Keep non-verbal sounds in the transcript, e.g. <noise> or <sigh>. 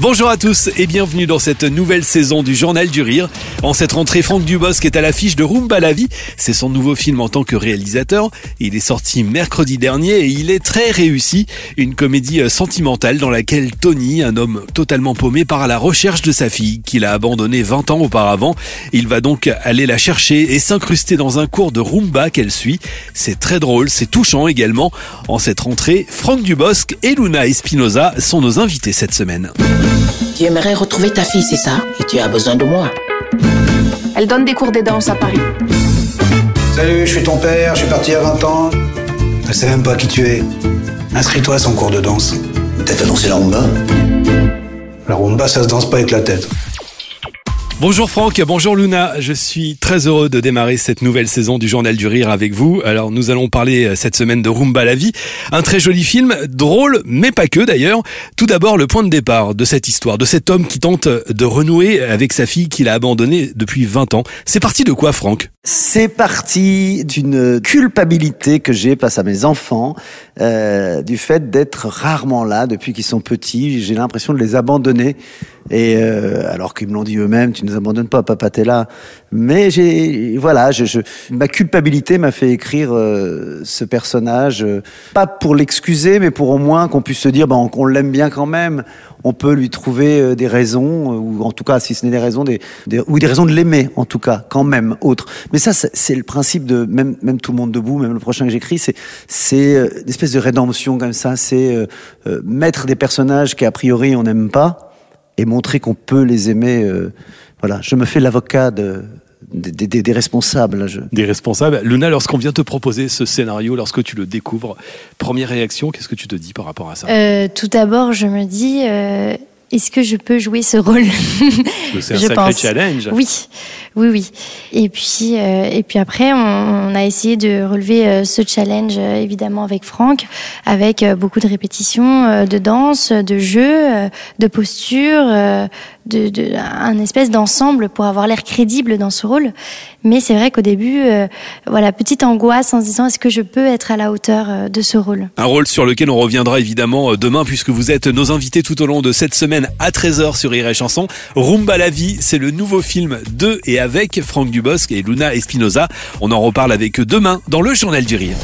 Bonjour à tous et bienvenue dans cette nouvelle saison du Journal du Rire. En cette rentrée, Franck Dubosc est à l'affiche de Rumba la vie. C'est son nouveau film en tant que réalisateur. Il est sorti mercredi dernier et il est très réussi. Une comédie euh, sentimentale dans laquelle Tony, un homme totalement paumé, part à la recherche de sa fille qu'il a abandonnée 20 ans auparavant. Il va donc aller la chercher et s'incruster dans un cours de Rumba qu'elle suit. C'est très drôle, c'est touchant également. En cette rentrée, Franck Dubosc et Luna Espinoza sont nos invités cette semaine. Tu aimerais retrouver ta fille, c'est ça? Et tu as besoin de moi. Elle donne des cours de danse à Paris. Salut, je suis ton père, je suis parti à 20 ans. Je sais même pas qui tu es. Inscris-toi à son cours de danse. Peut-être danser la rumba? La rumba, ça se danse pas avec la tête. Bonjour Franck, bonjour Luna. Je suis très heureux de démarrer cette nouvelle saison du Journal du Rire avec vous. Alors nous allons parler euh, cette semaine de Rumba la vie, un très joli film, drôle mais pas que d'ailleurs. Tout d'abord le point de départ de cette histoire, de cet homme qui tente de renouer avec sa fille qu'il a abandonnée depuis 20 ans. C'est parti de quoi Franck? C'est parti d'une culpabilité que j'ai face à mes enfants, euh, du fait d'être rarement là depuis qu'ils sont petits. J'ai l'impression de les abandonner. Et euh, alors qu'ils me l'ont dit eux-mêmes, tu nous abandonnes pas, papa, t'es là. Mais j'ai, voilà, je, je, ma culpabilité m'a fait écrire euh, ce personnage, euh, pas pour l'excuser, mais pour au moins qu'on puisse se dire, ben, qu'on l'aime bien quand même. On peut lui trouver euh, des raisons, ou en tout cas, si ce n'est des raisons, des, des, ou des raisons de l'aimer, en tout cas, quand même, autre. Mais ça, c'est le principe de même, même tout le monde debout, même le prochain que j'écris, c'est, c'est une espèce de rédemption comme ça, c'est mettre des personnages qui a priori on n'aime pas et montrer qu'on peut les aimer. Euh, voilà, je me fais l'avocat de, des, des, des, responsables. Je... Des responsables. Luna, lorsqu'on vient te proposer ce scénario, lorsque tu le découvres, première réaction, qu'est-ce que tu te dis par rapport à ça? Euh, Tout d'abord, je me dis, euh, est-ce que je peux jouer ce rôle <laughs> C'est un je sacré pense. challenge. Oui, oui, oui. Et puis, euh, et puis après, on, on, a essayé de relever euh, ce challenge euh, évidemment avec Franck, avec euh, beaucoup de répétitions, de danse, de jeu, de posture, de, un espèce d'ensemble pour avoir l'air crédible dans ce rôle. Mais c'est vrai qu'au début, voilà, petite angoisse en se disant est-ce que je peux être à la hauteur de ce rôle? Un rôle sur lequel on reviendra évidemment demain puisque vous êtes nos invités tout au long de cette semaine à 13h sur Rire Chanson. Rumba la vie, c'est le nouveau film de et avec Franck Dubosc et Luna Espinoza. On en reparle avec eux demain dans le Journal du. Rire